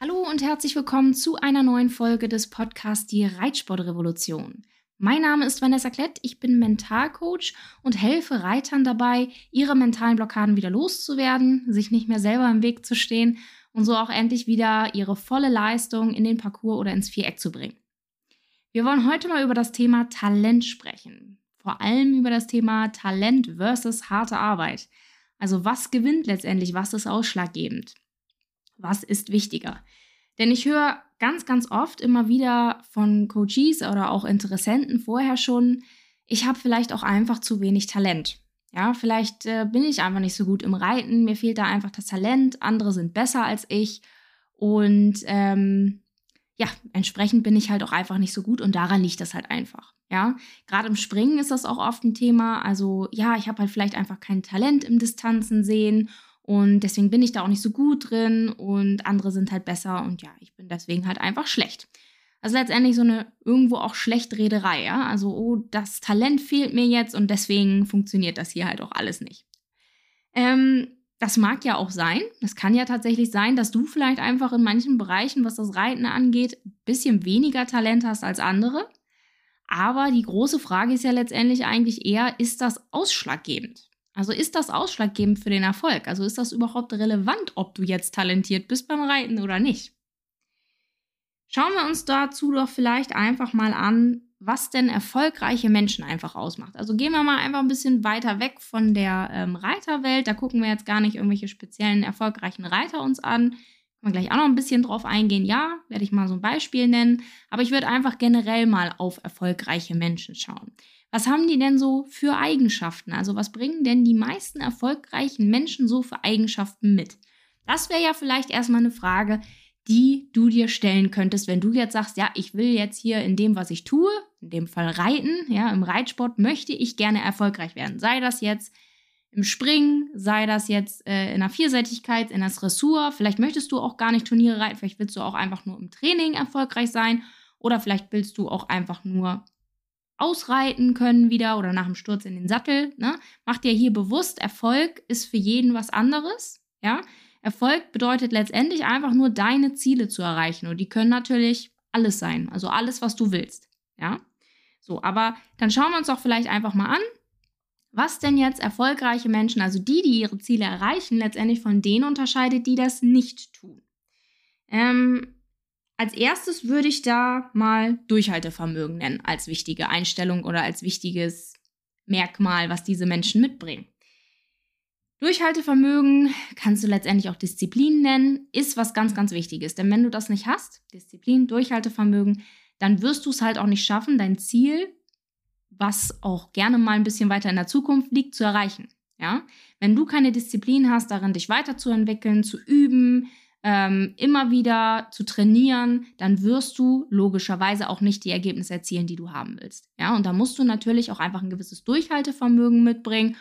Hallo und herzlich willkommen zu einer neuen Folge des Podcasts Die Reitsportrevolution. Mein Name ist Vanessa Klett, ich bin Mentalcoach und helfe Reitern dabei, ihre mentalen Blockaden wieder loszuwerden, sich nicht mehr selber im Weg zu stehen und so auch endlich wieder ihre volle Leistung in den Parcours oder ins Viereck zu bringen. Wir wollen heute mal über das Thema Talent sprechen. Vor allem über das Thema Talent versus harte Arbeit. Also was gewinnt letztendlich, was ist ausschlaggebend? Was ist wichtiger? Denn ich höre ganz, ganz oft immer wieder von Coaches oder auch Interessenten vorher schon, ich habe vielleicht auch einfach zu wenig Talent. Ja, vielleicht äh, bin ich einfach nicht so gut im Reiten, mir fehlt da einfach das Talent, andere sind besser als ich und ähm, ja, entsprechend bin ich halt auch einfach nicht so gut und daran liegt das halt einfach. Ja, gerade im Springen ist das auch oft ein Thema. Also ja, ich habe halt vielleicht einfach kein Talent im Distanzen sehen und deswegen bin ich da auch nicht so gut drin und andere sind halt besser und ja, ich bin deswegen halt einfach schlecht. Also letztendlich so eine irgendwo auch Schlechtrederei, ja. Also, oh, das Talent fehlt mir jetzt und deswegen funktioniert das hier halt auch alles nicht. Ähm, das mag ja auch sein. Das kann ja tatsächlich sein, dass du vielleicht einfach in manchen Bereichen, was das Reiten angeht, ein bisschen weniger Talent hast als andere. Aber die große Frage ist ja letztendlich eigentlich eher, ist das ausschlaggebend? Also ist das ausschlaggebend für den Erfolg? Also ist das überhaupt relevant, ob du jetzt talentiert bist beim Reiten oder nicht? Schauen wir uns dazu doch vielleicht einfach mal an, was denn erfolgreiche Menschen einfach ausmacht. Also gehen wir mal einfach ein bisschen weiter weg von der ähm, Reiterwelt. Da gucken wir jetzt gar nicht irgendwelche speziellen erfolgreichen Reiter uns an. Können wir gleich auch noch ein bisschen drauf eingehen. Ja, werde ich mal so ein Beispiel nennen. Aber ich würde einfach generell mal auf erfolgreiche Menschen schauen. Was haben die denn so für Eigenschaften? Also was bringen denn die meisten erfolgreichen Menschen so für Eigenschaften mit? Das wäre ja vielleicht erstmal eine Frage, die du dir stellen könntest, wenn du jetzt sagst, ja, ich will jetzt hier in dem, was ich tue, in dem Fall reiten, ja, im Reitsport möchte ich gerne erfolgreich werden. Sei das jetzt im Springen, sei das jetzt äh, in der Vielseitigkeit, in der Dressur, vielleicht möchtest du auch gar nicht Turniere reiten, vielleicht willst du auch einfach nur im Training erfolgreich sein oder vielleicht willst du auch einfach nur ausreiten können wieder oder nach dem Sturz in den Sattel. Ne? Mach dir hier bewusst, Erfolg ist für jeden was anderes. Ja? Erfolg bedeutet letztendlich einfach nur deine Ziele zu erreichen. Und die können natürlich alles sein. Also alles, was du willst. Ja? So, aber dann schauen wir uns doch vielleicht einfach mal an, was denn jetzt erfolgreiche Menschen, also die, die ihre Ziele erreichen, letztendlich von denen unterscheidet, die das nicht tun. Ähm, als erstes würde ich da mal Durchhaltevermögen nennen als wichtige Einstellung oder als wichtiges Merkmal, was diese Menschen mitbringen. Durchhaltevermögen kannst du letztendlich auch Disziplin nennen, ist was ganz, ganz Wichtiges. Denn wenn du das nicht hast, Disziplin, Durchhaltevermögen, dann wirst du es halt auch nicht schaffen, dein Ziel, was auch gerne mal ein bisschen weiter in der Zukunft liegt, zu erreichen. Ja? Wenn du keine Disziplin hast, darin dich weiterzuentwickeln, zu üben, ähm, immer wieder zu trainieren, dann wirst du logischerweise auch nicht die Ergebnisse erzielen, die du haben willst. Ja, und da musst du natürlich auch einfach ein gewisses Durchhaltevermögen mitbringen,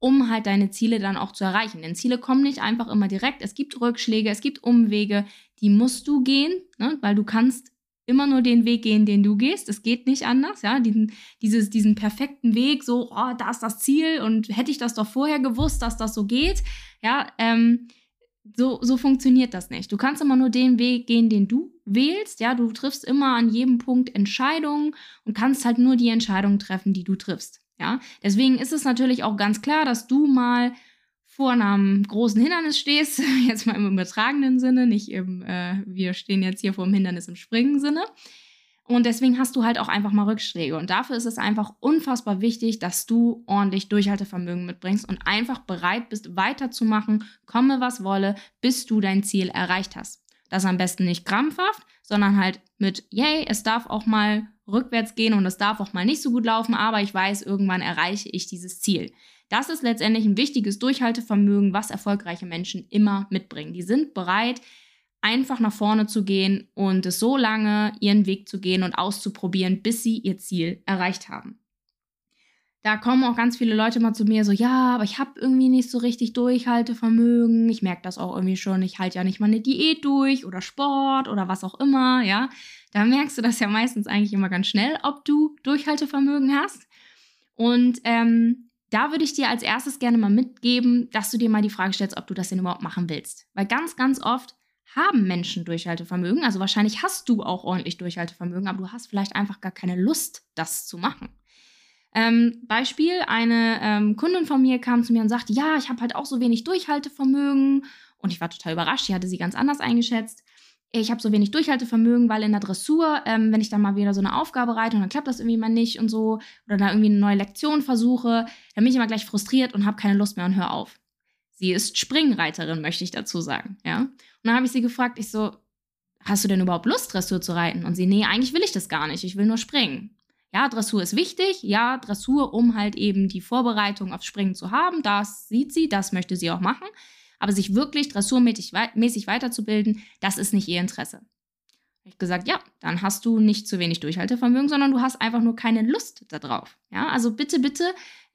um halt deine Ziele dann auch zu erreichen. Denn Ziele kommen nicht einfach immer direkt. Es gibt Rückschläge, es gibt Umwege, die musst du gehen, ne? weil du kannst immer nur den Weg gehen, den du gehst. Es geht nicht anders, ja. Diesen, dieses, diesen perfekten Weg, so, oh, da ist das Ziel und hätte ich das doch vorher gewusst, dass das so geht, ja, ähm, so, so funktioniert das nicht. Du kannst immer nur den Weg gehen, den du wählst. Ja, du triffst immer an jedem Punkt Entscheidungen und kannst halt nur die Entscheidungen treffen, die du triffst. Ja, deswegen ist es natürlich auch ganz klar, dass du mal vor einem großen Hindernis stehst, jetzt mal im übertragenen Sinne, nicht im, äh, wir stehen jetzt hier vor dem Hindernis im Springen Sinne. Und deswegen hast du halt auch einfach mal Rückschläge. Und dafür ist es einfach unfassbar wichtig, dass du ordentlich Durchhaltevermögen mitbringst und einfach bereit bist, weiterzumachen, komme was wolle, bis du dein Ziel erreicht hast. Das am besten nicht krampfhaft, sondern halt mit, yay, es darf auch mal rückwärts gehen und es darf auch mal nicht so gut laufen, aber ich weiß, irgendwann erreiche ich dieses Ziel. Das ist letztendlich ein wichtiges Durchhaltevermögen, was erfolgreiche Menschen immer mitbringen. Die sind bereit, einfach nach vorne zu gehen und es so lange ihren Weg zu gehen und auszuprobieren, bis sie ihr Ziel erreicht haben. Da kommen auch ganz viele Leute mal zu mir so, ja, aber ich habe irgendwie nicht so richtig Durchhaltevermögen. Ich merke das auch irgendwie schon. Ich halte ja nicht mal eine Diät durch oder Sport oder was auch immer, ja. Da merkst du das ja meistens eigentlich immer ganz schnell, ob du Durchhaltevermögen hast. Und ähm, da würde ich dir als erstes gerne mal mitgeben, dass du dir mal die Frage stellst, ob du das denn überhaupt machen willst. Weil ganz, ganz oft haben Menschen Durchhaltevermögen. Also wahrscheinlich hast du auch ordentlich Durchhaltevermögen, aber du hast vielleicht einfach gar keine Lust, das zu machen. Ähm, Beispiel, eine ähm, Kundin von mir kam zu mir und sagte, ja, ich habe halt auch so wenig Durchhaltevermögen. Und ich war total überrascht, die hatte sie ganz anders eingeschätzt. Ich habe so wenig Durchhaltevermögen, weil in der Dressur, ähm, wenn ich dann mal wieder so eine Aufgabe reite und dann klappt das irgendwie mal nicht und so, oder da irgendwie eine neue Lektion versuche, dann bin ich immer gleich frustriert und habe keine Lust mehr und hör auf. Sie ist Springreiterin, möchte ich dazu sagen, ja. Dann habe ich sie gefragt, ich so, hast du denn überhaupt Lust, Dressur zu reiten? Und sie, nee, eigentlich will ich das gar nicht, ich will nur springen. Ja, Dressur ist wichtig. Ja, Dressur, um halt eben die Vorbereitung aufs Springen zu haben. Das sieht sie, das möchte sie auch machen. Aber sich wirklich dressurmäßig weiterzubilden, das ist nicht ihr Interesse. Ich habe gesagt, ja, dann hast du nicht zu wenig Durchhaltevermögen, sondern du hast einfach nur keine Lust darauf. Ja, also bitte, bitte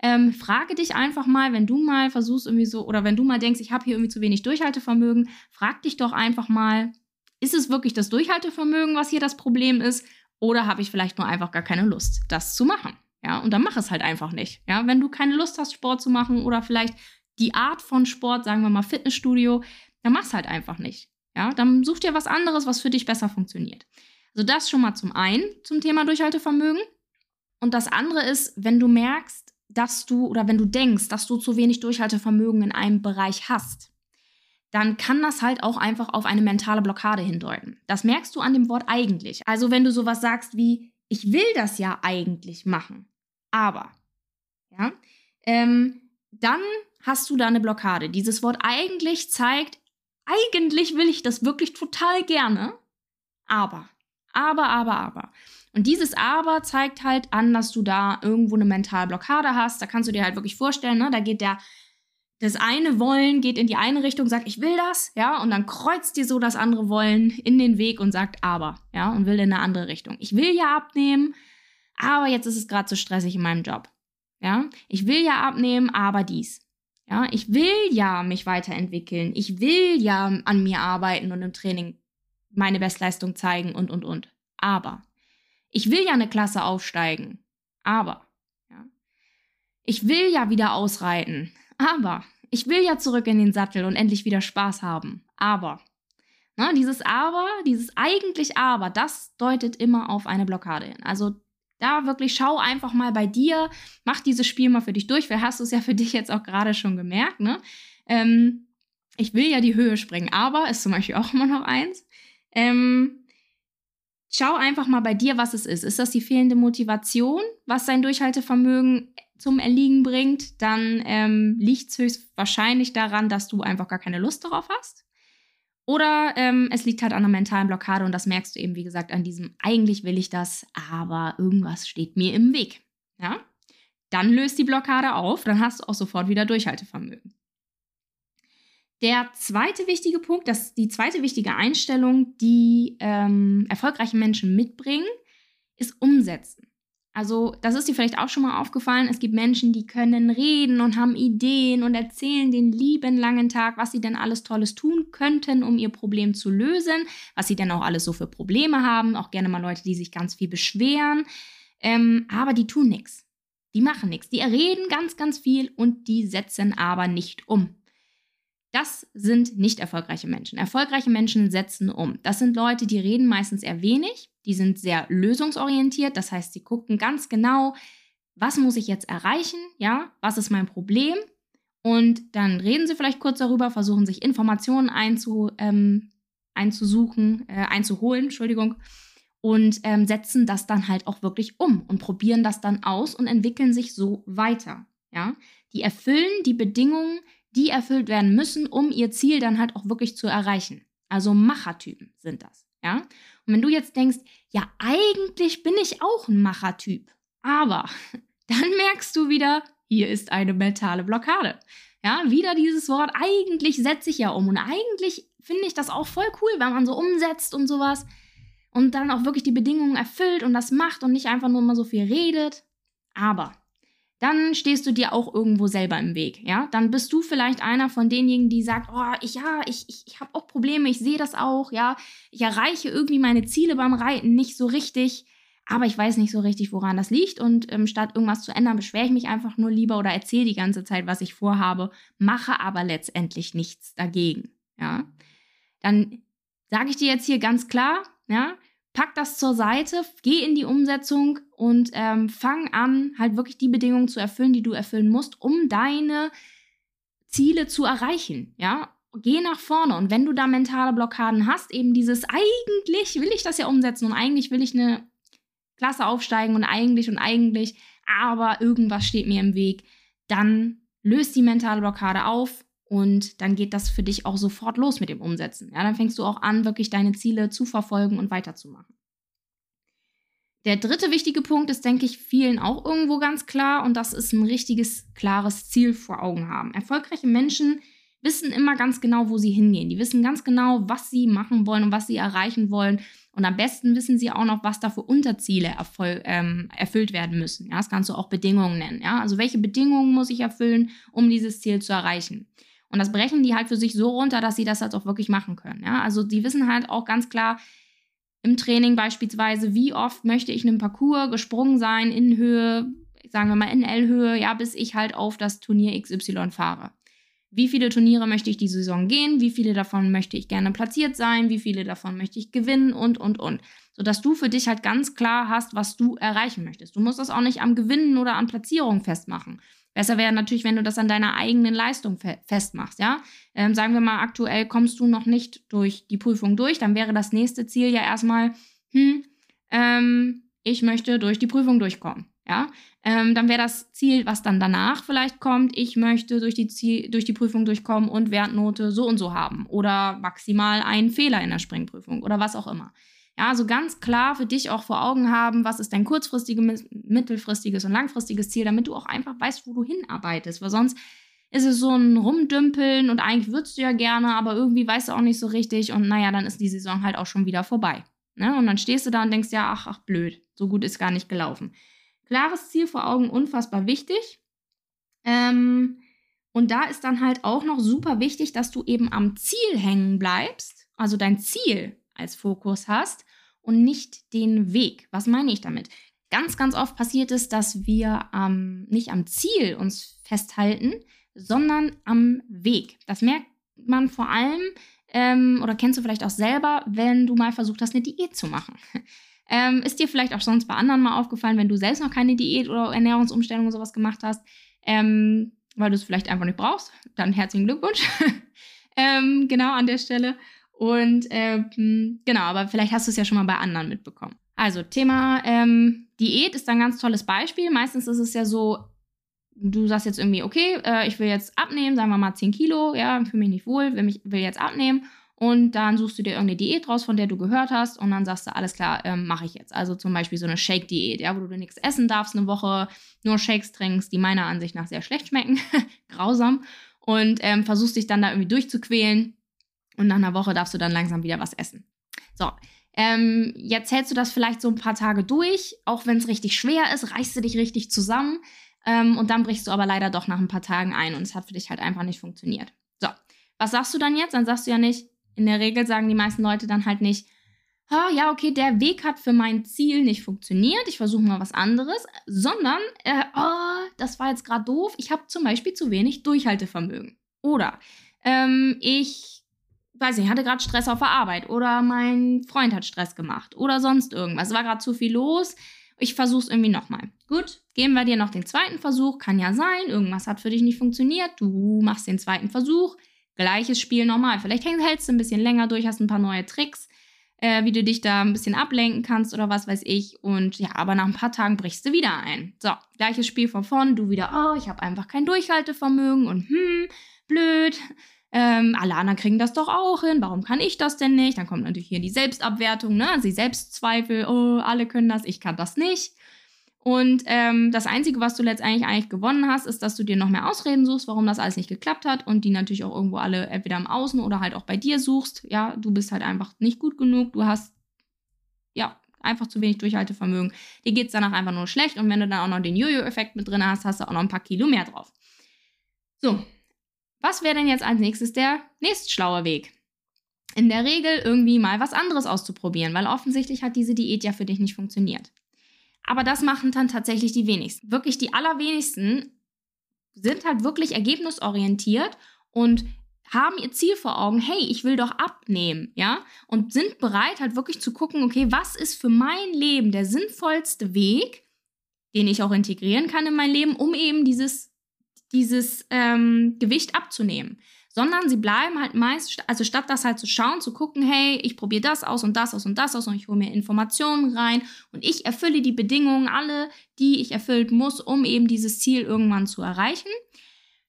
ähm, frage dich einfach mal, wenn du mal versuchst irgendwie so oder wenn du mal denkst, ich habe hier irgendwie zu wenig Durchhaltevermögen, frag dich doch einfach mal, ist es wirklich das Durchhaltevermögen, was hier das Problem ist? Oder habe ich vielleicht nur einfach gar keine Lust, das zu machen? Ja, und dann mach es halt einfach nicht. Ja, wenn du keine Lust hast, Sport zu machen oder vielleicht die Art von Sport, sagen wir mal Fitnessstudio, dann mach es halt einfach nicht. Ja, dann such dir was anderes, was für dich besser funktioniert. Also das schon mal zum einen zum Thema Durchhaltevermögen. Und das andere ist, wenn du merkst, dass du oder wenn du denkst, dass du zu wenig Durchhaltevermögen in einem Bereich hast, dann kann das halt auch einfach auf eine mentale Blockade hindeuten. Das merkst du an dem Wort eigentlich. Also wenn du sowas sagst wie, ich will das ja eigentlich machen, aber, ja, ähm, dann hast du da eine Blockade. Dieses Wort eigentlich zeigt, eigentlich will ich das wirklich total gerne, aber, aber, aber, aber. Und dieses Aber zeigt halt an, dass du da irgendwo eine mentale Blockade hast. Da kannst du dir halt wirklich vorstellen, ne? da geht der das eine Wollen geht in die eine Richtung, sagt, ich will das, ja, und dann kreuzt dir so das andere Wollen in den Weg und sagt, aber, ja, und will in eine andere Richtung. Ich will ja abnehmen, aber jetzt ist es gerade zu stressig in meinem Job. Ja, ich will ja abnehmen, aber dies. Ja, ich will ja mich weiterentwickeln. Ich will ja an mir arbeiten und im Training meine Bestleistung zeigen und, und, und. Aber ich will ja eine Klasse aufsteigen. Aber, ja. Ich will ja wieder ausreiten. Aber ich will ja zurück in den Sattel und endlich wieder Spaß haben. Aber. Ne, dieses Aber, dieses eigentlich Aber, das deutet immer auf eine Blockade hin. Also da wirklich schau einfach mal bei dir, mach dieses Spiel mal für dich durch. Vielleicht hast du es ja für dich jetzt auch gerade schon gemerkt. Ne? Ähm, ich will ja die Höhe springen, aber ist zum Beispiel auch immer noch eins. Ähm, schau einfach mal bei dir, was es ist. Ist das die fehlende Motivation, was dein Durchhaltevermögen zum Erliegen bringt, dann ähm, liegt es höchstwahrscheinlich daran, dass du einfach gar keine Lust darauf hast. Oder ähm, es liegt halt an einer mentalen Blockade und das merkst du eben, wie gesagt, an diesem, eigentlich will ich das, aber irgendwas steht mir im Weg. Ja? Dann löst die Blockade auf, dann hast du auch sofort wieder Durchhaltevermögen. Der zweite wichtige Punkt, das, die zweite wichtige Einstellung, die ähm, erfolgreiche Menschen mitbringen, ist Umsetzen. Also, das ist dir vielleicht auch schon mal aufgefallen. Es gibt Menschen, die können reden und haben Ideen und erzählen den lieben langen Tag, was sie denn alles Tolles tun könnten, um ihr Problem zu lösen, was sie denn auch alles so für Probleme haben. Auch gerne mal Leute, die sich ganz viel beschweren. Ähm, aber die tun nichts. Die machen nichts. Die reden ganz, ganz viel und die setzen aber nicht um. Das sind nicht erfolgreiche Menschen. Erfolgreiche Menschen setzen um. Das sind Leute, die reden meistens eher wenig, die sind sehr lösungsorientiert, das heißt, sie gucken ganz genau, was muss ich jetzt erreichen, ja, was ist mein Problem und dann reden sie vielleicht kurz darüber, versuchen sich Informationen einzu, ähm, einzusuchen, äh, einzuholen, Entschuldigung, und ähm, setzen das dann halt auch wirklich um und probieren das dann aus und entwickeln sich so weiter, ja. Die erfüllen die Bedingungen, die erfüllt werden müssen, um ihr Ziel dann halt auch wirklich zu erreichen. Also Machertypen sind das, ja. Und wenn du jetzt denkst, ja, eigentlich bin ich auch ein Machertyp, aber dann merkst du wieder, hier ist eine mentale Blockade. Ja, wieder dieses Wort, eigentlich setze ich ja um und eigentlich finde ich das auch voll cool, wenn man so umsetzt und sowas und dann auch wirklich die Bedingungen erfüllt und das macht und nicht einfach nur mal so viel redet. Aber dann stehst du dir auch irgendwo selber im Weg, ja? Dann bist du vielleicht einer von denjenigen, die sagt, oh, ich, ja, ich, ich, ich habe auch Probleme, ich sehe das auch, ja? Ich erreiche irgendwie meine Ziele beim Reiten nicht so richtig, aber ich weiß nicht so richtig, woran das liegt und ähm, statt irgendwas zu ändern, beschwere ich mich einfach nur lieber oder erzähle die ganze Zeit, was ich vorhabe, mache aber letztendlich nichts dagegen, ja? Dann sage ich dir jetzt hier ganz klar, ja, pack das zur Seite, geh in die Umsetzung und ähm, fang an, halt wirklich die Bedingungen zu erfüllen, die du erfüllen musst, um deine Ziele zu erreichen, ja. Geh nach vorne und wenn du da mentale Blockaden hast, eben dieses eigentlich will ich das ja umsetzen und eigentlich will ich eine Klasse aufsteigen und eigentlich und eigentlich, aber irgendwas steht mir im Weg, dann löst die mentale Blockade auf und dann geht das für dich auch sofort los mit dem Umsetzen. Ja, dann fängst du auch an, wirklich deine Ziele zu verfolgen und weiterzumachen. Der dritte wichtige Punkt ist, denke ich, vielen auch irgendwo ganz klar und das ist ein richtiges, klares Ziel vor Augen haben. Erfolgreiche Menschen wissen immer ganz genau, wo sie hingehen. Die wissen ganz genau, was sie machen wollen und was sie erreichen wollen. Und am besten wissen sie auch noch, was da für Unterziele erfüll ähm, erfüllt werden müssen. Ja, das kannst du auch Bedingungen nennen. Ja, also welche Bedingungen muss ich erfüllen, um dieses Ziel zu erreichen? Und das brechen die halt für sich so runter, dass sie das halt auch wirklich machen können. Ja, also die wissen halt auch ganz klar, im Training beispielsweise, wie oft möchte ich einen Parcours gesprungen sein in Höhe, sagen wir mal in L-Höhe, ja, bis ich halt auf das Turnier XY fahre. Wie viele Turniere möchte ich die Saison gehen? Wie viele davon möchte ich gerne platziert sein? Wie viele davon möchte ich gewinnen? Und, und, und. Sodass du für dich halt ganz klar hast, was du erreichen möchtest. Du musst das auch nicht am Gewinnen oder an Platzierung festmachen. Besser wäre natürlich, wenn du das an deiner eigenen Leistung fe festmachst, ja. Ähm, sagen wir mal, aktuell kommst du noch nicht durch die Prüfung durch, dann wäre das nächste Ziel ja erstmal, hm, ähm, ich möchte durch die Prüfung durchkommen, ja. Ähm, dann wäre das Ziel, was dann danach vielleicht kommt, ich möchte durch die, Ziel, durch die Prüfung durchkommen und Wertnote so und so haben oder maximal einen Fehler in der Springprüfung oder was auch immer. Ja, also ganz klar für dich auch vor Augen haben, was ist dein kurzfristiges, mittelfristiges und langfristiges Ziel, damit du auch einfach weißt, wo du hinarbeitest. Weil sonst ist es so ein Rumdümpeln und eigentlich würdest du ja gerne, aber irgendwie weißt du auch nicht so richtig und naja, dann ist die Saison halt auch schon wieder vorbei. Ne? Und dann stehst du da und denkst, ja, ach, ach, blöd, so gut ist gar nicht gelaufen. Klares Ziel vor Augen, unfassbar wichtig. Ähm, und da ist dann halt auch noch super wichtig, dass du eben am Ziel hängen bleibst, also dein Ziel als Fokus hast und nicht den Weg. Was meine ich damit? Ganz, ganz oft passiert es, dass wir ähm, nicht am Ziel uns festhalten, sondern am Weg. Das merkt man vor allem ähm, oder kennst du vielleicht auch selber, wenn du mal versucht hast, eine Diät zu machen. Ähm, ist dir vielleicht auch sonst bei anderen mal aufgefallen, wenn du selbst noch keine Diät oder Ernährungsumstellung oder sowas gemacht hast, ähm, weil du es vielleicht einfach nicht brauchst, dann herzlichen Glückwunsch. ähm, genau an der Stelle. Und ähm, genau, aber vielleicht hast du es ja schon mal bei anderen mitbekommen. Also Thema ähm, Diät ist ein ganz tolles Beispiel. Meistens ist es ja so, du sagst jetzt irgendwie, okay, äh, ich will jetzt abnehmen, sagen wir mal 10 Kilo, ja, fühle mich nicht wohl, will, mich, will jetzt abnehmen. Und dann suchst du dir irgendeine Diät raus, von der du gehört hast, und dann sagst du, alles klar, ähm, mache ich jetzt. Also zum Beispiel so eine Shake-Diät, ja, wo du nichts essen darfst, eine Woche nur Shakes trinkst, die meiner Ansicht nach sehr schlecht schmecken, grausam, und ähm, versuchst dich dann da irgendwie durchzuquälen und nach einer Woche darfst du dann langsam wieder was essen. So, ähm, jetzt hältst du das vielleicht so ein paar Tage durch. Auch wenn es richtig schwer ist, reißt du dich richtig zusammen. Ähm, und dann brichst du aber leider doch nach ein paar Tagen ein und es hat für dich halt einfach nicht funktioniert. So, was sagst du dann jetzt? Dann sagst du ja nicht, in der Regel sagen die meisten Leute dann halt nicht, oh, ja, okay, der Weg hat für mein Ziel nicht funktioniert, ich versuche mal was anderes, sondern, äh, oh, das war jetzt gerade doof, ich habe zum Beispiel zu wenig Durchhaltevermögen. Oder ähm, ich weiß nicht, hatte gerade Stress auf der Arbeit oder mein Freund hat Stress gemacht oder sonst irgendwas. Es war gerade zu viel los. Ich versuche es irgendwie nochmal. Gut, geben wir dir noch den zweiten Versuch. Kann ja sein, irgendwas hat für dich nicht funktioniert. Du machst den zweiten Versuch. Gleiches Spiel nochmal. Vielleicht hältst du ein bisschen länger durch, hast ein paar neue Tricks, äh, wie du dich da ein bisschen ablenken kannst oder was weiß ich. Und ja, aber nach ein paar Tagen brichst du wieder ein. So, gleiches Spiel von vorn. Du wieder, oh, ich habe einfach kein Durchhaltevermögen und hm, blöd ähm, alle anderen kriegen das doch auch hin, warum kann ich das denn nicht? Dann kommt natürlich hier die Selbstabwertung, ne? die Selbstzweifel, oh, alle können das, ich kann das nicht. Und ähm, das Einzige, was du letztendlich eigentlich gewonnen hast, ist, dass du dir noch mehr Ausreden suchst, warum das alles nicht geklappt hat und die natürlich auch irgendwo alle entweder im Außen oder halt auch bei dir suchst. Ja, du bist halt einfach nicht gut genug, du hast ja einfach zu wenig Durchhaltevermögen. Dir geht es danach einfach nur schlecht und wenn du dann auch noch den Jojo-Effekt mit drin hast, hast du auch noch ein paar Kilo mehr drauf. So, was wäre denn jetzt als nächstes der nächstschlaue Weg? In der Regel irgendwie mal was anderes auszuprobieren, weil offensichtlich hat diese Diät ja für dich nicht funktioniert. Aber das machen dann tatsächlich die wenigsten. Wirklich die allerwenigsten sind halt wirklich ergebnisorientiert und haben ihr Ziel vor Augen, hey, ich will doch abnehmen, ja, und sind bereit halt wirklich zu gucken, okay, was ist für mein Leben der sinnvollste Weg, den ich auch integrieren kann in mein Leben, um eben dieses, dieses ähm, Gewicht abzunehmen sondern sie bleiben halt meist, also statt das halt zu schauen, zu gucken, hey, ich probiere das aus und das aus und das aus und ich hole mir Informationen rein und ich erfülle die Bedingungen alle, die ich erfüllt muss, um eben dieses Ziel irgendwann zu erreichen.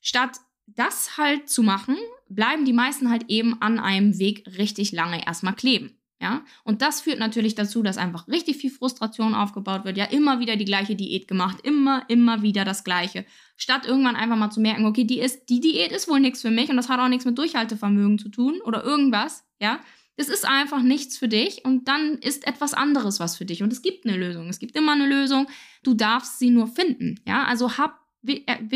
Statt das halt zu machen, bleiben die meisten halt eben an einem Weg richtig lange erstmal kleben. Ja, und das führt natürlich dazu, dass einfach richtig viel Frustration aufgebaut wird. Ja, immer wieder die gleiche Diät gemacht, immer, immer wieder das Gleiche. Statt irgendwann einfach mal zu merken, okay, die, ist, die Diät ist wohl nichts für mich und das hat auch nichts mit Durchhaltevermögen zu tun oder irgendwas. Ja, das ist einfach nichts für dich und dann ist etwas anderes was für dich. Und es gibt eine Lösung. Es gibt immer eine Lösung. Du darfst sie nur finden. Ja, also hab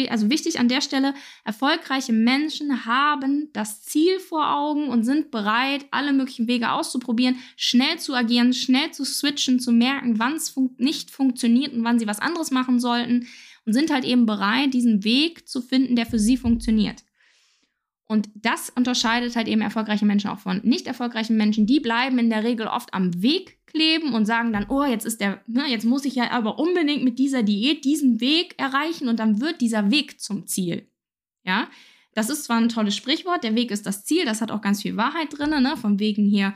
also wichtig an der Stelle, erfolgreiche Menschen haben das Ziel vor Augen und sind bereit, alle möglichen Wege auszuprobieren, schnell zu agieren, schnell zu switchen, zu merken, wann es fun nicht funktioniert und wann sie was anderes machen sollten und sind halt eben bereit, diesen Weg zu finden, der für sie funktioniert. Und das unterscheidet halt eben erfolgreiche Menschen auch von nicht erfolgreichen Menschen. Die bleiben in der Regel oft am Weg kleben und sagen dann, oh, jetzt ist der, ne, jetzt muss ich ja aber unbedingt mit dieser Diät diesen Weg erreichen und dann wird dieser Weg zum Ziel. Ja, das ist zwar ein tolles Sprichwort, der Weg ist das Ziel, das hat auch ganz viel Wahrheit drin, ne? Vom Wegen hier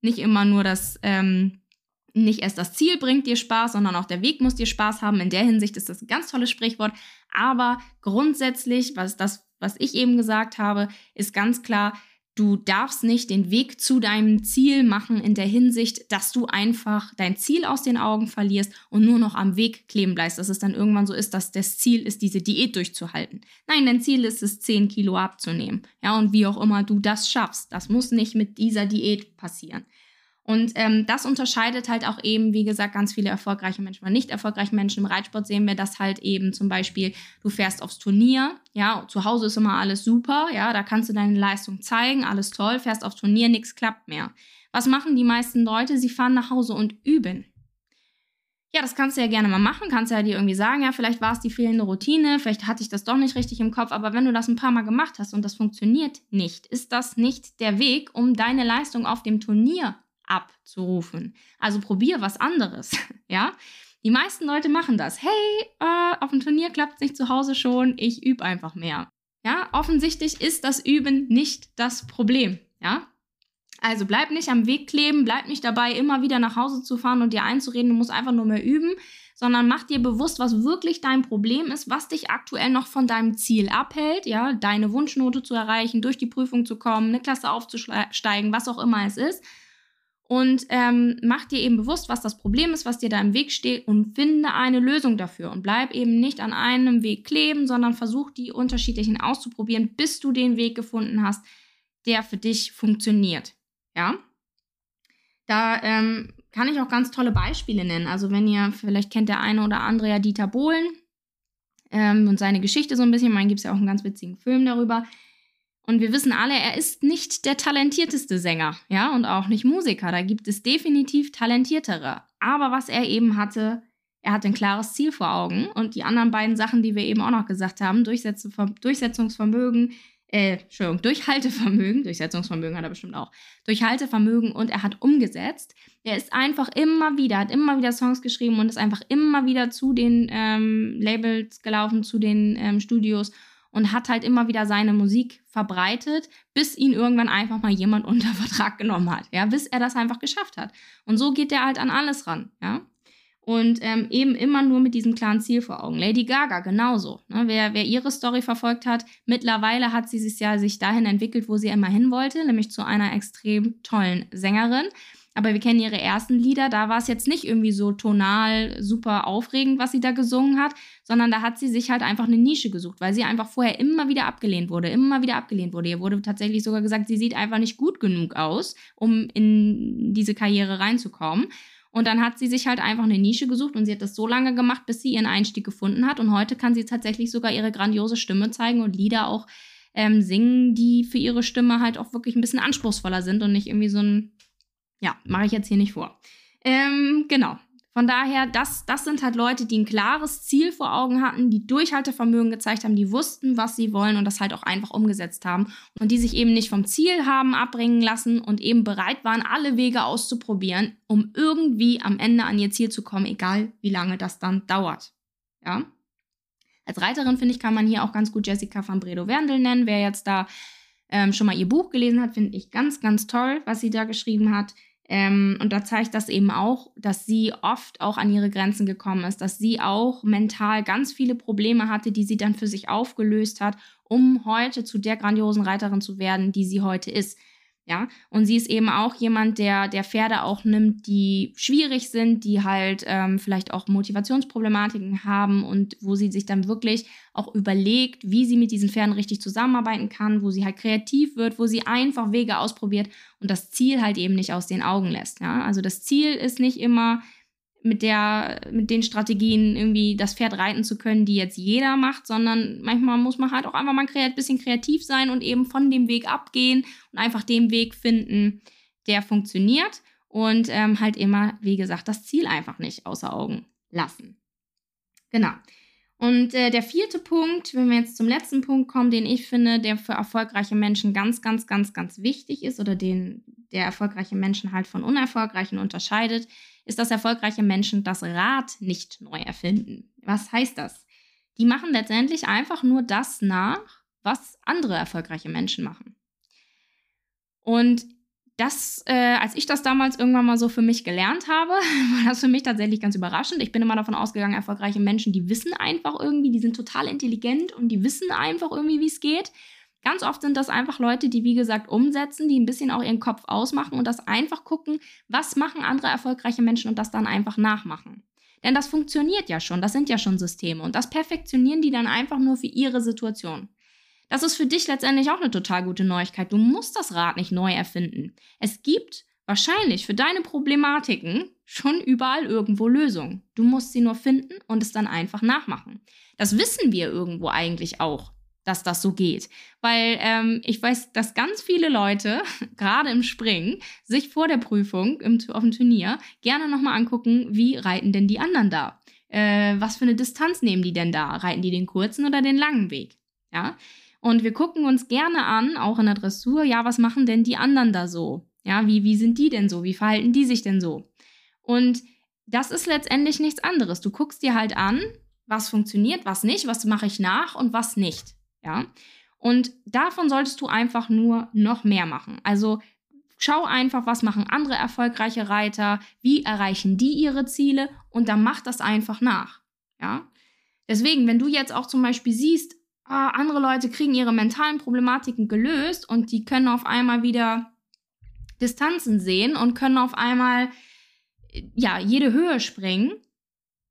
nicht immer nur das, ähm, nicht erst das Ziel bringt dir Spaß, sondern auch der Weg muss dir Spaß haben. In der Hinsicht ist das ein ganz tolles Sprichwort. Aber grundsätzlich, was das was ich eben gesagt habe, ist ganz klar, du darfst nicht den Weg zu deinem Ziel machen in der Hinsicht, dass du einfach dein Ziel aus den Augen verlierst und nur noch am Weg kleben bleibst, dass es dann irgendwann so ist, dass das Ziel ist, diese Diät durchzuhalten. Nein, dein Ziel ist es, 10 Kilo abzunehmen. Ja, und wie auch immer du das schaffst. Das muss nicht mit dieser Diät passieren. Und ähm, das unterscheidet halt auch eben, wie gesagt, ganz viele erfolgreiche Menschen von nicht erfolgreichen Menschen. Im Reitsport sehen wir das halt eben zum Beispiel, du fährst aufs Turnier, ja, zu Hause ist immer alles super, ja, da kannst du deine Leistung zeigen, alles toll, fährst aufs Turnier, nichts klappt mehr. Was machen die meisten Leute? Sie fahren nach Hause und üben. Ja, das kannst du ja gerne mal machen, kannst ja dir irgendwie sagen, ja, vielleicht war es die fehlende Routine, vielleicht hatte ich das doch nicht richtig im Kopf, aber wenn du das ein paar Mal gemacht hast und das funktioniert nicht, ist das nicht der Weg, um deine Leistung auf dem Turnier abzurufen. Also probier was anderes, ja. Die meisten Leute machen das. Hey, äh, auf dem Turnier klappt es nicht zu Hause schon, ich übe einfach mehr. Ja, offensichtlich ist das Üben nicht das Problem, ja. Also bleib nicht am Weg kleben, bleib nicht dabei, immer wieder nach Hause zu fahren und dir einzureden, du musst einfach nur mehr üben, sondern mach dir bewusst, was wirklich dein Problem ist, was dich aktuell noch von deinem Ziel abhält, ja, deine Wunschnote zu erreichen, durch die Prüfung zu kommen, eine Klasse aufzusteigen, was auch immer es ist und ähm, mach dir eben bewusst, was das Problem ist, was dir da im Weg steht und finde eine Lösung dafür und bleib eben nicht an einem Weg kleben, sondern versuch die unterschiedlichen auszuprobieren, bis du den Weg gefunden hast, der für dich funktioniert. Ja, da ähm, kann ich auch ganz tolle Beispiele nennen. Also wenn ihr, vielleicht kennt der eine oder andere ja Dieter Bohlen ähm, und seine Geschichte so ein bisschen, mein gibt es ja auch einen ganz witzigen Film darüber. Und wir wissen alle, er ist nicht der talentierteste Sänger, ja, und auch nicht Musiker. Da gibt es definitiv talentiertere. Aber was er eben hatte, er hat ein klares Ziel vor Augen. Und die anderen beiden Sachen, die wir eben auch noch gesagt haben, Durchsetzungsvermögen, äh, Entschuldigung, Durchhaltevermögen, Durchsetzungsvermögen hat er bestimmt auch, Durchhaltevermögen und er hat umgesetzt. Er ist einfach immer wieder, hat immer wieder Songs geschrieben und ist einfach immer wieder zu den ähm, Labels gelaufen, zu den ähm, Studios und hat halt immer wieder seine Musik verbreitet, bis ihn irgendwann einfach mal jemand unter Vertrag genommen hat, ja, bis er das einfach geschafft hat. Und so geht er halt an alles ran, ja. Und ähm, eben immer nur mit diesem klaren Ziel vor Augen. Lady Gaga genauso. Ne? Wer, wer ihre Story verfolgt hat, mittlerweile hat sie sich ja sich dahin entwickelt, wo sie immer hin wollte, nämlich zu einer extrem tollen Sängerin. Aber wir kennen ihre ersten Lieder, da war es jetzt nicht irgendwie so tonal super aufregend, was sie da gesungen hat, sondern da hat sie sich halt einfach eine Nische gesucht, weil sie einfach vorher immer wieder abgelehnt wurde, immer wieder abgelehnt wurde. Ihr wurde tatsächlich sogar gesagt, sie sieht einfach nicht gut genug aus, um in diese Karriere reinzukommen. Und dann hat sie sich halt einfach eine Nische gesucht und sie hat das so lange gemacht, bis sie ihren Einstieg gefunden hat. Und heute kann sie tatsächlich sogar ihre grandiose Stimme zeigen und Lieder auch ähm, singen, die für ihre Stimme halt auch wirklich ein bisschen anspruchsvoller sind und nicht irgendwie so ein ja, mache ich jetzt hier nicht vor. Ähm, genau. Von daher, das, das sind halt Leute, die ein klares Ziel vor Augen hatten, die Durchhaltevermögen gezeigt haben, die wussten, was sie wollen und das halt auch einfach umgesetzt haben und die sich eben nicht vom Ziel haben abbringen lassen und eben bereit waren, alle Wege auszuprobieren, um irgendwie am Ende an ihr Ziel zu kommen, egal wie lange das dann dauert. Ja. Als Reiterin, finde ich, kann man hier auch ganz gut Jessica van Bredow-Werndl nennen. Wer jetzt da ähm, schon mal ihr Buch gelesen hat, finde ich ganz, ganz toll, was sie da geschrieben hat. Ähm, und da zeigt das eben auch, dass sie oft auch an ihre Grenzen gekommen ist, dass sie auch mental ganz viele Probleme hatte, die sie dann für sich aufgelöst hat, um heute zu der grandiosen Reiterin zu werden, die sie heute ist. Ja, und sie ist eben auch jemand, der, der Pferde auch nimmt, die schwierig sind, die halt ähm, vielleicht auch Motivationsproblematiken haben und wo sie sich dann wirklich auch überlegt, wie sie mit diesen Pferden richtig zusammenarbeiten kann, wo sie halt kreativ wird, wo sie einfach Wege ausprobiert und das Ziel halt eben nicht aus den Augen lässt. Ja, also das Ziel ist nicht immer mit der, mit den Strategien irgendwie das Pferd reiten zu können, die jetzt jeder macht, sondern manchmal muss man halt auch einfach mal ein bisschen kreativ sein und eben von dem Weg abgehen und einfach den Weg finden, der funktioniert und ähm, halt immer, wie gesagt, das Ziel einfach nicht außer Augen lassen. Genau. Und äh, der vierte Punkt, wenn wir jetzt zum letzten Punkt kommen, den ich finde, der für erfolgreiche Menschen ganz, ganz, ganz, ganz wichtig ist oder den der erfolgreiche Menschen halt von unerfolgreichen unterscheidet, ist, dass erfolgreiche Menschen das Rad nicht neu erfinden. Was heißt das? Die machen letztendlich einfach nur das nach, was andere erfolgreiche Menschen machen. Und das, äh, als ich das damals irgendwann mal so für mich gelernt habe, war das für mich tatsächlich ganz überraschend. Ich bin immer davon ausgegangen, erfolgreiche Menschen, die wissen einfach irgendwie, die sind total intelligent und die wissen einfach irgendwie, wie es geht. Ganz oft sind das einfach Leute, die, wie gesagt, umsetzen, die ein bisschen auch ihren Kopf ausmachen und das einfach gucken, was machen andere erfolgreiche Menschen und das dann einfach nachmachen. Denn das funktioniert ja schon, das sind ja schon Systeme und das perfektionieren die dann einfach nur für ihre Situation. Das ist für dich letztendlich auch eine total gute Neuigkeit. Du musst das Rad nicht neu erfinden. Es gibt wahrscheinlich für deine Problematiken schon überall irgendwo Lösungen. Du musst sie nur finden und es dann einfach nachmachen. Das wissen wir irgendwo eigentlich auch dass das so geht. Weil ähm, ich weiß, dass ganz viele Leute, gerade im Springen, sich vor der Prüfung im, auf dem Turnier gerne nochmal angucken, wie reiten denn die anderen da? Äh, was für eine Distanz nehmen die denn da? Reiten die den kurzen oder den langen Weg? Ja. Und wir gucken uns gerne an, auch in der Dressur, ja, was machen denn die anderen da so? Ja, wie, wie sind die denn so? Wie verhalten die sich denn so? Und das ist letztendlich nichts anderes. Du guckst dir halt an, was funktioniert, was nicht, was mache ich nach und was nicht. Ja. Und davon solltest du einfach nur noch mehr machen. Also schau einfach, was machen andere erfolgreiche Reiter, wie erreichen die ihre Ziele und dann mach das einfach nach. Ja. Deswegen, wenn du jetzt auch zum Beispiel siehst, andere Leute kriegen ihre mentalen Problematiken gelöst und die können auf einmal wieder Distanzen sehen und können auf einmal ja jede Höhe springen,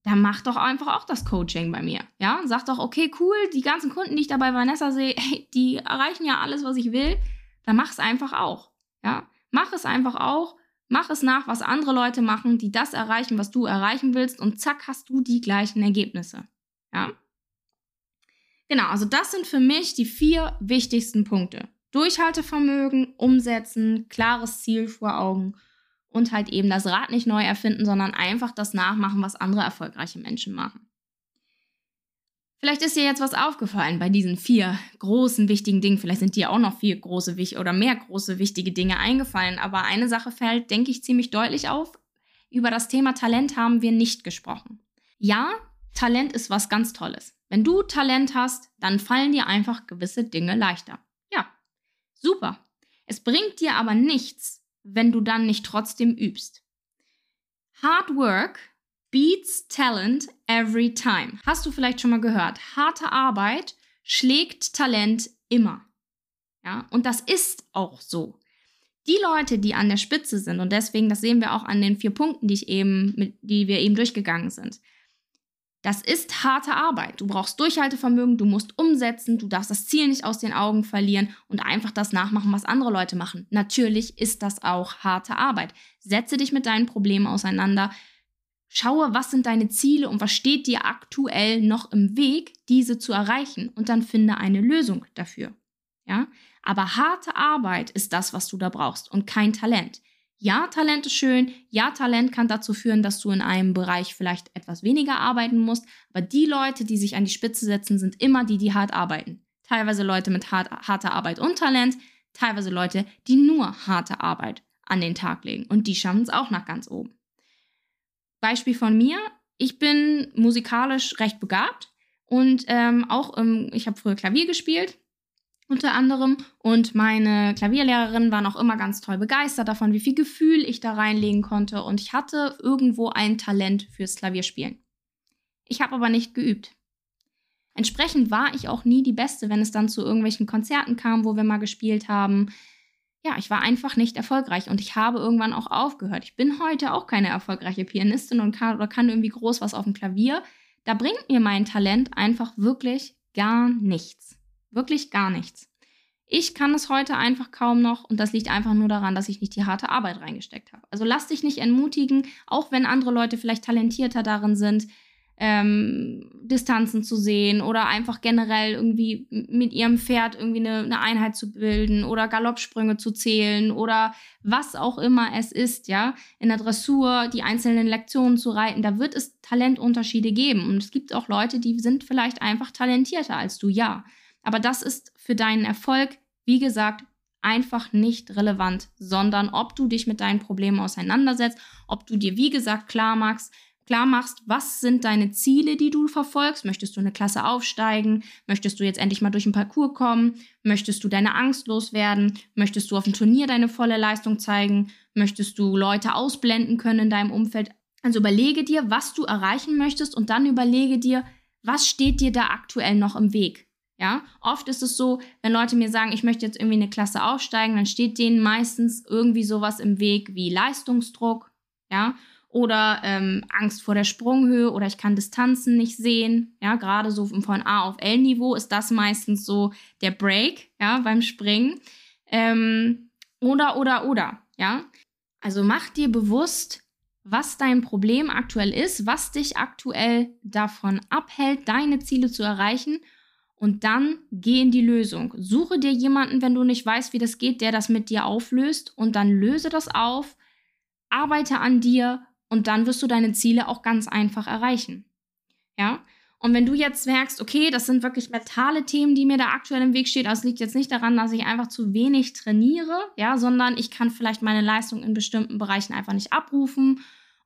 dann mach doch einfach auch das Coaching bei mir. Ja, sag doch, okay, cool, die ganzen Kunden, die ich da bei Vanessa sehe, hey, die erreichen ja alles, was ich will. Dann mach es einfach auch. Ja, mach es einfach auch. Mach es nach, was andere Leute machen, die das erreichen, was du erreichen willst, und zack, hast du die gleichen Ergebnisse. Ja. Genau, also das sind für mich die vier wichtigsten Punkte. Durchhaltevermögen, umsetzen, klares Ziel vor Augen und halt eben das Rad nicht neu erfinden, sondern einfach das nachmachen, was andere erfolgreiche Menschen machen. Vielleicht ist dir jetzt was aufgefallen bei diesen vier großen wichtigen Dingen. Vielleicht sind dir auch noch vier große oder mehr große wichtige Dinge eingefallen. Aber eine Sache fällt, denke ich, ziemlich deutlich auf. Über das Thema Talent haben wir nicht gesprochen. Ja, Talent ist was ganz Tolles. Wenn du Talent hast, dann fallen dir einfach gewisse Dinge leichter. Ja, super. Es bringt dir aber nichts, wenn du dann nicht trotzdem übst. Hard work beats talent every time. Hast du vielleicht schon mal gehört? Harte Arbeit schlägt Talent immer. Ja, und das ist auch so. Die Leute, die an der Spitze sind, und deswegen, das sehen wir auch an den vier Punkten, die ich eben, mit, die wir eben durchgegangen sind, das ist harte Arbeit. Du brauchst Durchhaltevermögen, du musst umsetzen, du darfst das Ziel nicht aus den Augen verlieren und einfach das nachmachen, was andere Leute machen. Natürlich ist das auch harte Arbeit. Setze dich mit deinen Problemen auseinander. Schaue, was sind deine Ziele und was steht dir aktuell noch im Weg, diese zu erreichen und dann finde eine Lösung dafür. Ja? Aber harte Arbeit ist das, was du da brauchst und kein Talent. Ja, Talent ist schön. Ja, Talent kann dazu führen, dass du in einem Bereich vielleicht etwas weniger arbeiten musst. Aber die Leute, die sich an die Spitze setzen, sind immer die, die hart arbeiten. Teilweise Leute mit hart, harter Arbeit und Talent, teilweise Leute, die nur harte Arbeit an den Tag legen. Und die schaffen es auch nach ganz oben. Beispiel von mir. Ich bin musikalisch recht begabt und ähm, auch, ähm, ich habe früher Klavier gespielt unter anderem. Und meine Klavierlehrerin war noch immer ganz toll begeistert davon, wie viel Gefühl ich da reinlegen konnte. Und ich hatte irgendwo ein Talent fürs Klavierspielen. Ich habe aber nicht geübt. Entsprechend war ich auch nie die Beste, wenn es dann zu irgendwelchen Konzerten kam, wo wir mal gespielt haben. Ja, ich war einfach nicht erfolgreich und ich habe irgendwann auch aufgehört. Ich bin heute auch keine erfolgreiche Pianistin und kann, oder kann irgendwie groß was auf dem Klavier. Da bringt mir mein Talent einfach wirklich gar nichts. Wirklich gar nichts. Ich kann es heute einfach kaum noch und das liegt einfach nur daran, dass ich nicht die harte Arbeit reingesteckt habe. Also lass dich nicht entmutigen, auch wenn andere Leute vielleicht talentierter darin sind, ähm, Distanzen zu sehen oder einfach generell irgendwie mit ihrem Pferd irgendwie eine, eine, Einheit zu bilden oder Galoppsprünge zu zählen oder was auch immer es ist, ja, in der Dressur die einzelnen Lektionen zu reiten, da wird es Talentunterschiede geben und es gibt auch Leute, die sind vielleicht einfach talentierter als du, ja. Aber das ist für deinen Erfolg, wie gesagt, einfach nicht relevant, sondern ob du dich mit deinen Problemen auseinandersetzt, ob du dir, wie gesagt, klar machst, klar machst, was sind deine Ziele, die du verfolgst? Möchtest du eine Klasse aufsteigen? Möchtest du jetzt endlich mal durch den Parcours kommen? Möchtest du deine Angst loswerden? Möchtest du auf dem Turnier deine volle Leistung zeigen? Möchtest du Leute ausblenden können in deinem Umfeld? Also überlege dir, was du erreichen möchtest und dann überlege dir, was steht dir da aktuell noch im Weg? Ja, oft ist es so, wenn Leute mir sagen, ich möchte jetzt irgendwie eine Klasse aufsteigen, dann steht denen meistens irgendwie sowas im Weg wie Leistungsdruck, ja, oder ähm, Angst vor der Sprunghöhe oder ich kann Distanzen nicht sehen. Ja, gerade so von A auf L-Niveau ist das meistens so der Break, ja, beim Springen. Ähm, oder, oder, oder, ja. Also mach dir bewusst, was dein Problem aktuell ist, was dich aktuell davon abhält, deine Ziele zu erreichen und dann geh in die Lösung. Suche dir jemanden, wenn du nicht weißt, wie das geht, der das mit dir auflöst und dann löse das auf, arbeite an dir und dann wirst du deine Ziele auch ganz einfach erreichen. Ja? Und wenn du jetzt merkst, okay, das sind wirklich mentale Themen, die mir da aktuell im Weg stehen, also es liegt jetzt nicht daran, dass ich einfach zu wenig trainiere, ja, sondern ich kann vielleicht meine Leistung in bestimmten Bereichen einfach nicht abrufen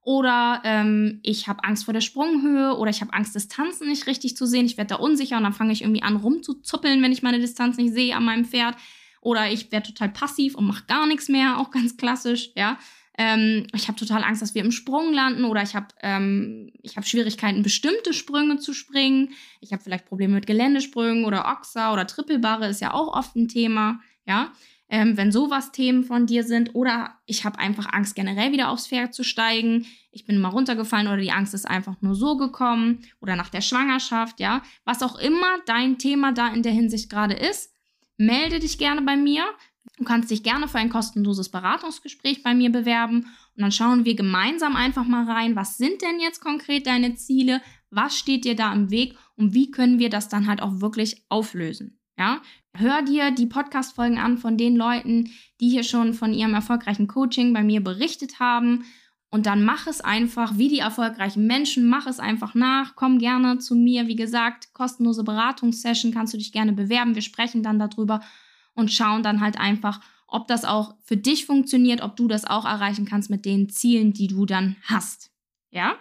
oder ähm, ich habe Angst vor der Sprunghöhe oder ich habe Angst, Distanzen nicht richtig zu sehen. Ich werde da unsicher und dann fange ich irgendwie an rumzuzuppeln, wenn ich meine Distanz nicht sehe an meinem Pferd. Oder ich werde total passiv und mache gar nichts mehr, auch ganz klassisch, ja. Ähm, ich habe total Angst, dass wir im Sprung landen oder ich habe ähm, ich hab Schwierigkeiten, bestimmte Sprünge zu springen. Ich habe vielleicht Probleme mit Geländesprüngen oder Ochser oder Trippelbarre ist ja auch oft ein Thema, ja ähm, wenn sowas Themen von dir sind. Oder ich habe einfach Angst, generell wieder aufs Pferd zu steigen. Ich bin mal runtergefallen oder die Angst ist einfach nur so gekommen. Oder nach der Schwangerschaft, ja. Was auch immer dein Thema da in der Hinsicht gerade ist, melde dich gerne bei mir. Du kannst dich gerne für ein kostenloses Beratungsgespräch bei mir bewerben und dann schauen wir gemeinsam einfach mal rein, was sind denn jetzt konkret deine Ziele, was steht dir da im Weg und wie können wir das dann halt auch wirklich auflösen. Ja, hör dir die Podcast-Folgen an von den Leuten, die hier schon von ihrem erfolgreichen Coaching bei mir berichtet haben. Und dann mach es einfach wie die erfolgreichen Menschen, mach es einfach nach, komm gerne zu mir. Wie gesagt, kostenlose Beratungssession kannst du dich gerne bewerben. Wir sprechen dann darüber und schauen dann halt einfach, ob das auch für dich funktioniert, ob du das auch erreichen kannst mit den Zielen, die du dann hast. Ja?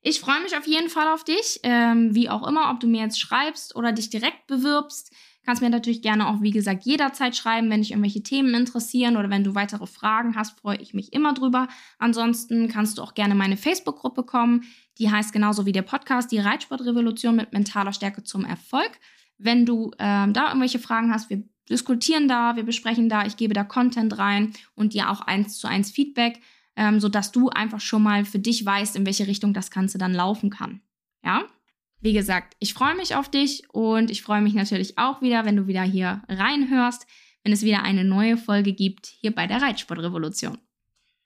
Ich freue mich auf jeden Fall auf dich, ähm, wie auch immer, ob du mir jetzt schreibst oder dich direkt bewirbst. Kannst mir natürlich gerne auch, wie gesagt, jederzeit schreiben, wenn dich irgendwelche Themen interessieren oder wenn du weitere Fragen hast, freue ich mich immer drüber. Ansonsten kannst du auch gerne meine Facebook-Gruppe kommen. Die heißt genauso wie der Podcast, die Reitsportrevolution mit mentaler Stärke zum Erfolg. Wenn du ähm, da irgendwelche Fragen hast, wir diskutieren da, wir besprechen da, ich gebe da Content rein und dir auch eins zu eins Feedback ähm, sodass du einfach schon mal für dich weißt, in welche Richtung das Ganze dann laufen kann. Ja? Wie gesagt, ich freue mich auf dich und ich freue mich natürlich auch wieder, wenn du wieder hier reinhörst, wenn es wieder eine neue Folge gibt hier bei der Reitsportrevolution.